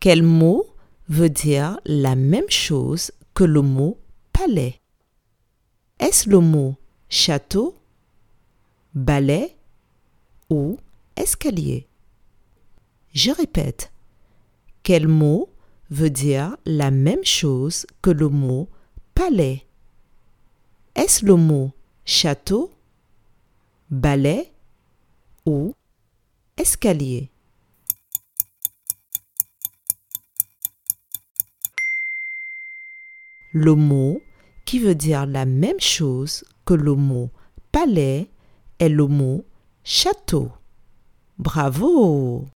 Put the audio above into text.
Quel mot veut dire la même chose que le mot palais? Est-ce le mot château, balai ou escalier? Je répète. Quel mot veut dire la même chose que le mot palais? Est-ce le mot château, balai ou escalier? Le mot qui veut dire la même chose que le mot palais est le mot château. Bravo